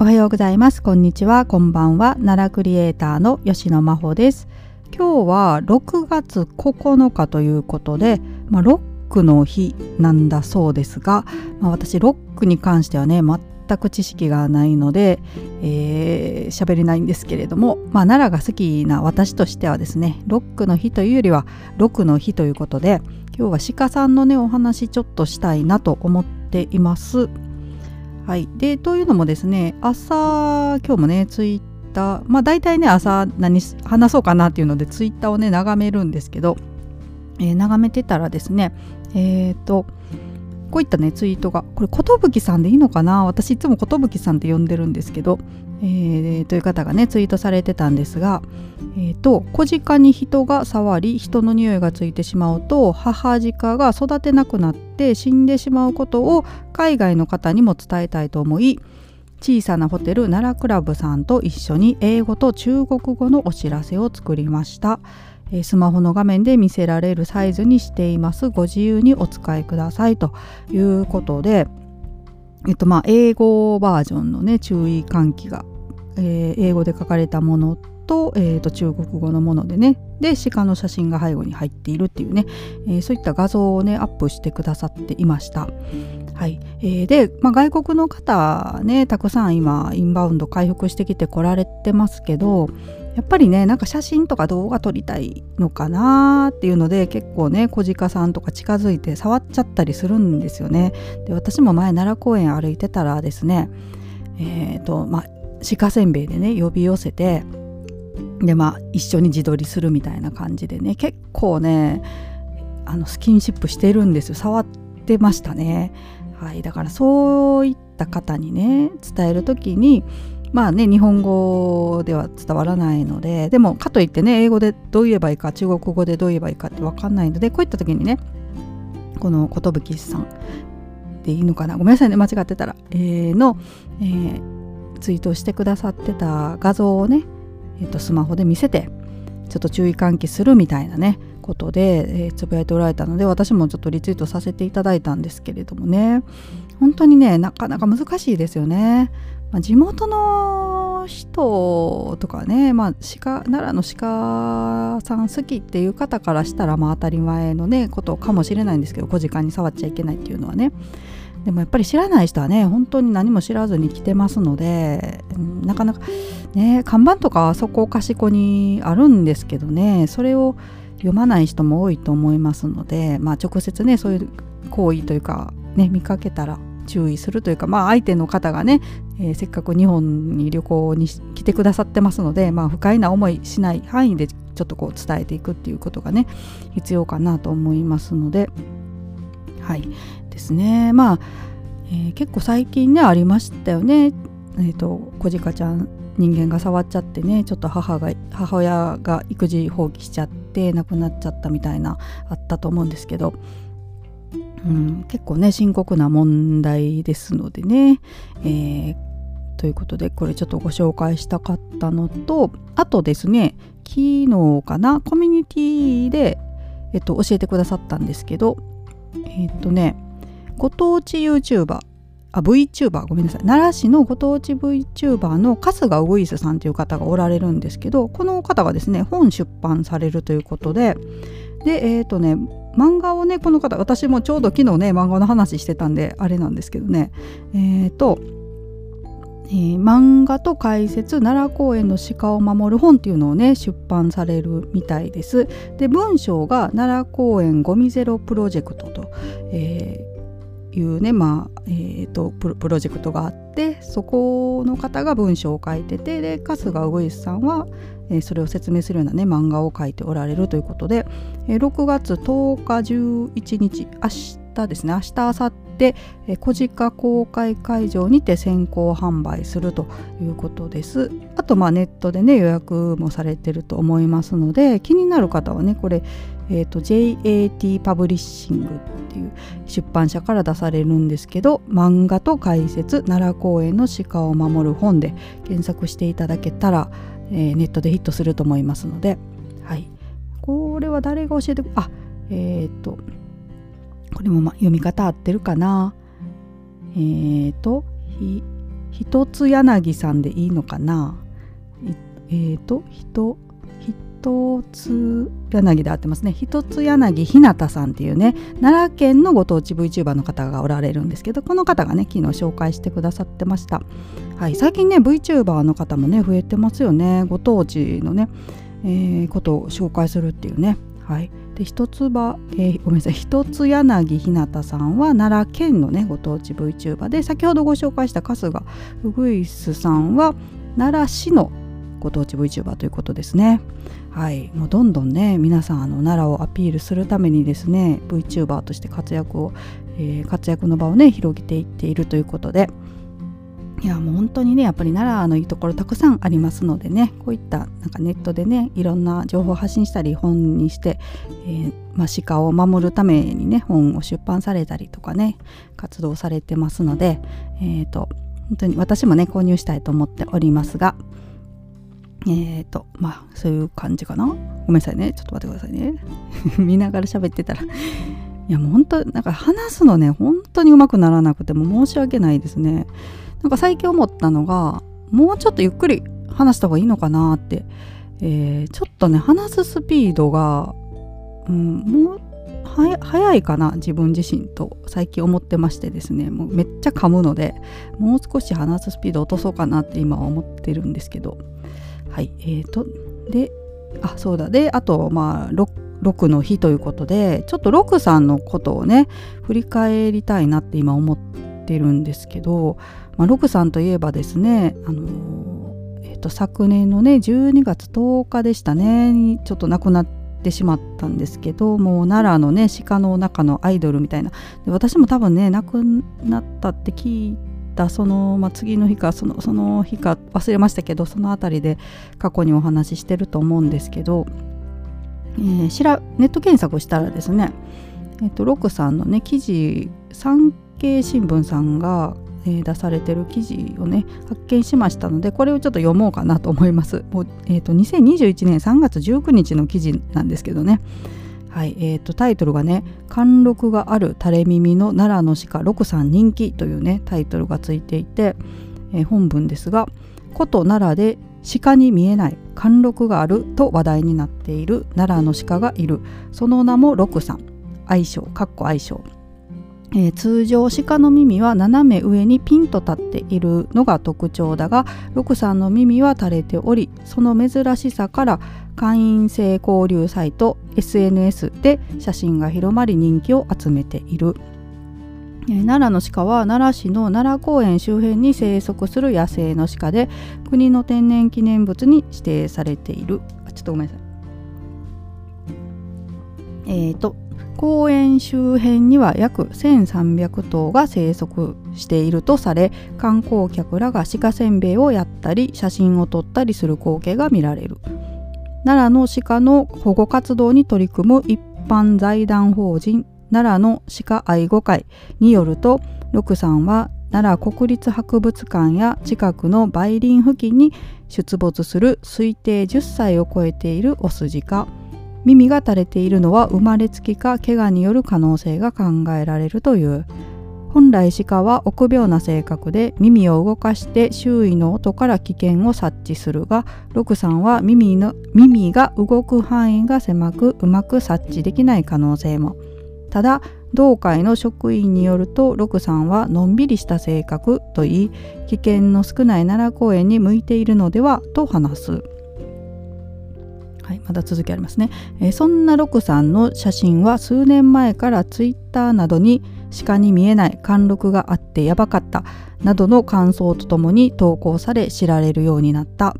おはようございます。こんにちは。こんばんは。奈良クリエイターの吉野真帆です。今日は6月9日ということで、まあ、ロックの日なんだそうですが、まあ、私ロックに関してはね全く知識がないので喋、えー、れないんですけれども、まあ、奈良が好きな私としてはですねロックの日というよりはロックの日ということで今日は鹿さんのねお話ちょっとしたいなと思っています。はい、でというのもですね朝今日もねツイッターまあ大体ね朝何話そうかなっていうのでツイッターをね眺めるんですけど、えー、眺めてたらですねえっ、ー、とこういったねツイートが。これ寿さんでいいのかな？私いつも寿さんって呼んでるんですけど、えー、という方がねツイートされてたんですが。えーと、小鹿に人が触り人の匂いがついてしまうと母鹿が育てなくなって死んでしまうことを海外の方にも伝えたいと思い小さなホテル奈良クラブさんと一緒に英語と中国語のお知らせを作りました。スマホの画面で見せられるサイズにしています。ご自由にお使いくださいということで、えっとまあ、英語バージョンのね注意喚起が、えー、英語で書かれたものと,、えー、と中国語のものでね。で鹿の写真が背後に入っているっていうね、えー、そういった画像をねアップしてくださっていました。はい。えー、で、まあ、外国の方ねたくさん今インバウンド回復してきてこられてますけどやっぱりねなんか写真とか動画撮りたいのかなっていうので結構ね小鹿さんとか近づいて触っちゃったりするんですよね。で私も前奈良公園歩いてたらですねえっ、ー、とまあ鹿せんべいでね呼び寄せてでまあ一緒に自撮りするみたいな感じでね結構ねあのスキンシップしてるんですよ触ってましたね。はい、だからそういった方にね伝える時にまあね日本語では伝わらないのででもかといってね英語でどう言えばいいか中国語でどう言えばいいかって分かんないのでこういった時にねこの寿さんでいいのかな？ごめんなさいね間違ってたら、えー、の、えー、ツイートしてくださってた画像をね、えーと、スマホで見せてちょっと注意喚起するみたいなねことで、えー、つぶやいておられたので私もちょっとリツイートさせていただいたんですけれどもね。本当にねなかなか難しいですよね。まあ、地元の人とかね、まあ、鹿奈良の鹿さん好きっていう方からしたらまあ当たり前のねことかもしれないんですけど小鹿に触っちゃいけないっていうのはねでもやっぱり知らない人はね本当に何も知らずに来てますので、なかなかね看板とかはそこかしこにあるんですけどねそれを読まない人も多いと思いますので、まあ、直接ねそういう行為というかね見かけたら注意するというか、まあ、相手の方がね、えー、せっかく日本に旅行に来てくださってますので、まあ、不快な思いしない範囲でちょっとこう伝えていくっていうことがね必要かなと思いますのではいですね。まあ、えー、結構最近ねありましたよね。えーと、小鹿ちゃん人間が触っちゃってねちょっと母が母親が育児放棄しちゃって亡くなっちゃったみたいなあったと思うんですけどうん、結構ね深刻な問題ですのでね、えー、ということでこれちょっとご紹介したかったのとあとですね昨日かなコミュニティで、えっと、教えてくださったんですけどえっとねご当地 YouTuber あ VTuber ごめんなさい奈良市のご当地 VTuber の春日ウグイスさんという方がおられるんですけどこの方がですね本出版されるということででえっ、とね漫画をねこの方私もちょうど昨日ね漫画の話してたんであれなんですけどねえっ、ー、と、えー、漫画と解説奈良公園の鹿を守る本っていうのをね出版されるみたいです。で文章が奈良公園ゴミゼロプロジェクトと、えー、いうねまあえーと、とプロジェクトがあってそこの方が文章を書いててで春日ウグイスさんはえそれを説明するようなね漫画を書いておられるということで、え6月10日11日明日ですね明日明後日え小鹿公開会場にて先行販売するということです。あとまあネットでね予約もされてると思いますので気になる方はねこれえーと、JAT パブリッシングっていう出版社から出されるんですけど漫画と解説奈良公園の鹿を守る本で検索していただけたら、えー、ネットでヒットすると思いますので、はい、これは誰が教えてあえっ、ー、とこれも、ま、読み方合ってるかな。えっ、ー、とひ一つ柳さんでいいのかな。えっ、ー、と人一つ柳で合ってますね。一つ柳ひなたさんっていうね奈良県のご当地 VTuber の方がおられるんですけどこの方がね昨日紹介してくださってました。はい最近ね VTuber の方もね増えてますよね。ご当地のね、えー、ことを紹介するっていうね。はい。で一つ葉、えー、ごめんなさい。一つ柳ひなたさんは奈良県のねご当地 VTuber で先ほどご紹介した春日うぐいすさんは奈良市のご当地 VTuber ということですね。はい、もうどんどんね皆さんあの奈良をアピールするためにですね VTuber として活躍を、えー、活躍の場をね広げていっているということで。いやもう本当にねやっぱり奈良のいいところたくさんありますのでねこういったなんかネットでねいろんな情報を発信したり本にして、えー、まあ、鹿を守るためにね本を出版されたりとかね活動されてますのでえっ、ー、と本当に私もね購入したいと思っておりますがえっ、ー、とまあそういう感じかな？ごめんなさいね。ちょっと待ってくださいね。見ながら喋ってたら。いやもう本当なんか話すのね本当にうまくならなくても申し訳ないですね。なんか最近思ったのがもうちょっとゆっくり話した方がいいのかなって、えー、ちょっとね話すスピードが、うん、もう早いかな自分自身と最近思ってましてですね。もうめっちゃ噛むのでもう少し話すスピード落とそうかなって今は思ってるんですけど。はいえーとであそうだ。であとまあ 6, 6の日ということでちょっと6さんのことをね振り返りたいなって今思ってるんですけど、まあ、6さんといえばですねあのえーと、昨年のね12月10日でしたねにちょっと亡くなってしまったんですけどもう奈良のね鹿の中のアイドルみたいな。私も多分ね亡くなったって聞いたその、まあ、次の日かそのその日か忘れましたけどその辺りで過去にお話ししてると思うんですけど、えー、しらネット検索をしたらですね、えーと、ロックさんのね記事産経新聞さんが、えー、出されてる記事をね発見しましたのでこれをちょっと読もうかなと思います。もうえーと2021年3月19日の記事なんですけどねはいえーと、タイトルがね「貫禄がある垂れ耳の奈良の鹿六さん人気」というねタイトルがついていて、えー、本文ですが「古都奈良で鹿に見えない貫禄がある」と話題になっている奈良の鹿がいる。その名も六さん愛称かっこ愛称。えー、通常鹿の耳は斜め上にピンと立っているのが特徴だが六さんの耳は垂れておりその珍しさから会員制交流サイト SNS で写真が広まり人気を集めている、奈良の鹿は奈良市の奈良公園周辺に生息する野生の鹿で国の天然記念物に指定されている。あちょっとごめんなさい。えーと公園周辺には約1300頭が生息しているとされ観光客らが鹿せんべいをやったり写真を撮ったりする光景が見られる。奈良の鹿の保護活動に取り組む一般財団法人奈良の鹿愛護会によると六さんは奈良国立博物館や近くの梅林付近に出没する推定10歳を超えているオス鹿耳が垂れているのは生まれつきか怪我による可能性が考えられるという。本来鹿は臆病な性格で耳を動かして周囲の音から危険を察知するが六さんは耳の耳が動く範囲が狭くうまく察知できない可能性も。ただ同会の職員によると六さんはのんびりした性格といい危険の少ない奈良公園に向いているのではと話す。はい、まだ続きありますね、え、そんなロクさんの写真は数年前からツイッターなどに鹿に見えない貫禄があってやばかったなどの感想とともに投稿され知られるようになった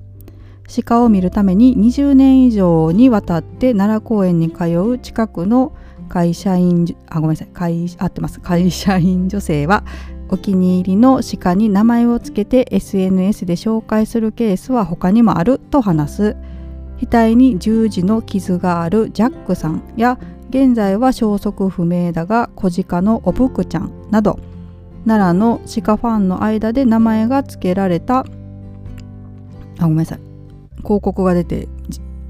鹿を見るために20年以上にわたって奈良公園に通う近くの会社員あごめんなさい。会合ってます。会社員女性はお気に入りの鹿に名前を付けて SNS で紹介するケースは他にもあると話す。額に十字の傷があるジャックさんや現在は消息不明だが小鹿のおぶくちゃんなど。奈良の鹿ファンの間で名前が付けられた。あごめんなさい。広告が出て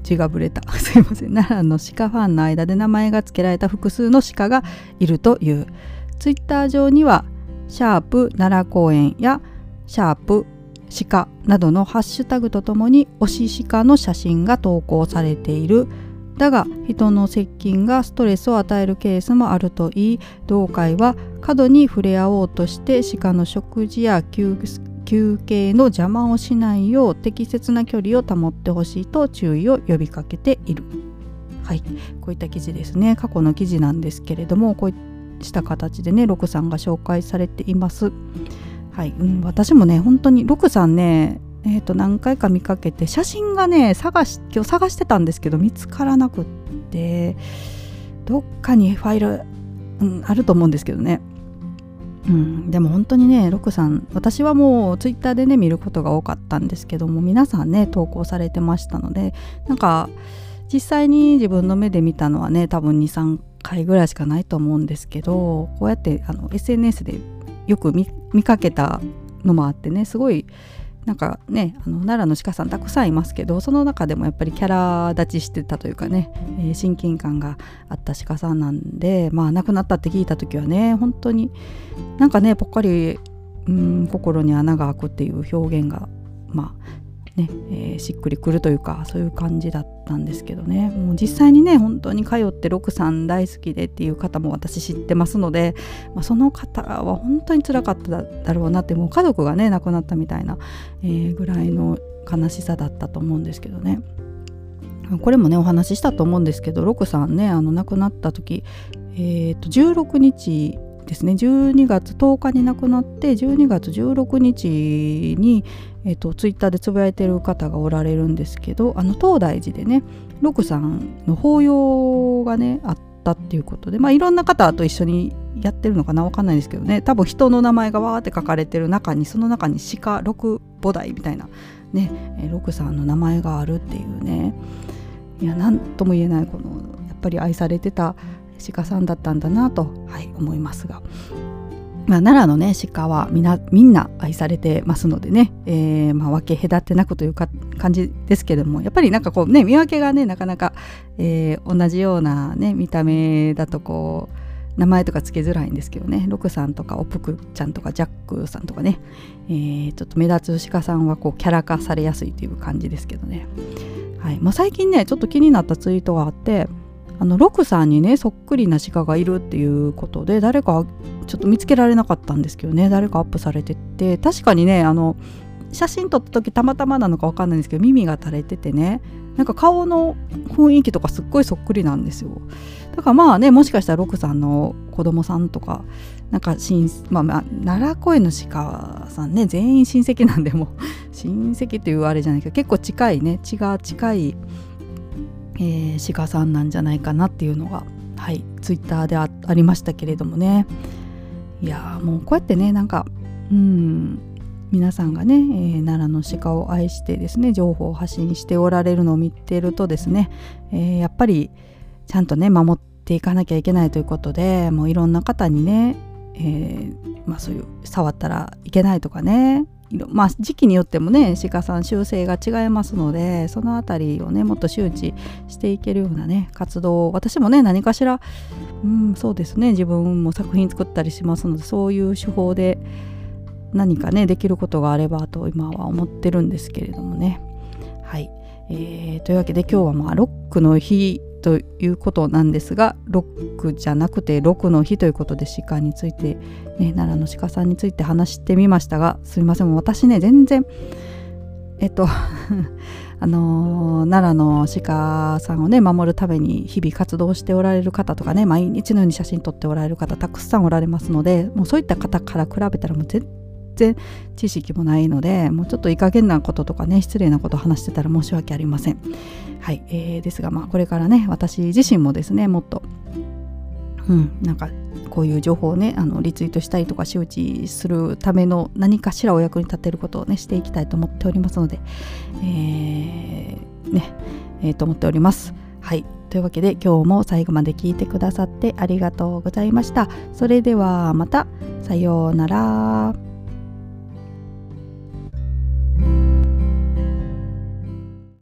字がぶれた。すいません。奈良の鹿ファンの間で名前が付けられた複数の鹿がいるという。ツイッター上にはシャープ奈良公園やシャープ鹿などのハッシュタグとともに推し鹿の写真が投稿されている。だが人の接近がストレスを与えるケースもあるといい。同会は過度に触れ合おうとして鹿の食事や休休憩の邪魔をしないよう適切な距離を保ってほしいと注意を呼びかけている。はい、こういった記事ですね過去の記事なんですけれどもこういった形でねロクさんが紹介されています。はい、うん、私もね本当にロクさんねえー、と何回か見かけて写真がね探し今日探してたんですけど見つからなくってどっかにファイル、うん、あると思うんですけどね、うん、でも本当にねロクさん私はもうツイッターでね見ることが多かったんですけども皆さんね投稿されてましたのでなんか実際に自分の目で見たのはね多分23回ぐらいしかないと思うんですけどこうやってあの SNS でよく見かけたのもあってねすごいなんかねあの奈良の鹿さんたくさんいますけどその中でもやっぱりキャラ立ちしてたというかね、えー、親近感があった鹿さんなんでまあ亡くなったって聞いた時はね本当になんかねぽっかりうん心に穴が開くっていう表現がまあねえー、しっくりくるというかそういう感じだったんですけどねもう実際にね本当に通って六さん大好きでっていう方も私知ってますので、まあ、その方は本当につらかっただろうなってもう家族がね亡くなったみたいな、えー、ぐらいの悲しさだったと思うんですけどね。これもねお話ししたと思うんですけど六さんねあの亡くなった時、えー、と16日ですね。12月10日に亡くなって12月16日に、えーと、ツイッターでつぶやいてる方がおられるんですけどあの東大寺でね六さんの法要がねあったっていうことでまあいろんな方と一緒にやってるのかなわかんないですけどね。多分人の名前がわーって書かれてる中にその中に鹿六菩提みたいなね、六さんの名前があるっていうね。いや何とも言えないこのやっぱり愛されてた鹿さんだったんだなと、はい、思いますが。まあ、奈良のね鹿はみなみんな愛されてますのでね、えーまあ、分け隔てなくというか感じですけどもやっぱりなんかこうね見分けがねなかなか、えー、同じようなね見た目だとこう名前とかつけづらいんですけどねロクさんとかオプクちゃんとかジャックさんとかね、えー、ちょっと目立つ鹿さんはこうキャラ化されやすいという感じですけどね、はいまあ、最近ねちょっと気になったツイートがあってあのロクさんにねそっくりな鹿がいるっていうことで誰かちょっと見つけられなかったんですけどね誰かアップされてて確かにねあの写真撮った時たまたまなのか分かんないんですけど耳が垂れててねなんか顔の雰囲気とかすっごいそっくりなんですよ。だからまあねもしかしたらロクさんの子供さんとかなんか親まあ、まあ、奈良公の鹿さんね全員親戚なんでも親戚というあれじゃないけど結構近いね血が近いえー、鹿さんなんじゃないかなっていうのがはいツイッターでありましたけれどもね。いやもうこうやってねなんかうん皆さんがね、えー、奈良の鹿を愛してですね情報を発信しておられるのを見てるとですね、えー、やっぱりちゃんとね守っていかなきゃいけないということでもういろんな方にね、えー、まあ、そういう触ったらいけないとかねまあ、時期によってもね鹿さん習性が違いますのでその辺りをねもっと周知していけるようなね活動を私もね何かしらうんそうですね自分も作品作ったりしますのでそういう手法で何かねできることがあればと今は思ってるんですけれどもね。はい、えー、というわけで今日はまあロックの日ということなんですがロックじゃなくて6の日ということで鹿について、ね、奈良の鹿さんについて話してみましたがすみません私ね全然えっと あのー、奈良の鹿さんをね守るために日々活動しておられる方とかね毎日のように写真撮っておられる方たくさんおられますのでもうそういった方から比べたらもう全然知識もないのでもうちょっといい加減なこととかね失礼なこと話してたら申し訳ありません。はい、えー、ですがまあこれからね私自身もですねもっとうん、なんかこういう情報をねあのリツイートしたりとか周知するための何かしらお役に立てることをねしていきたいと思っておりますので、えー、ねえー、と思っております。はいというわけで今日も最後まで聞いてくださってありがとうございました。それではまたさようなら。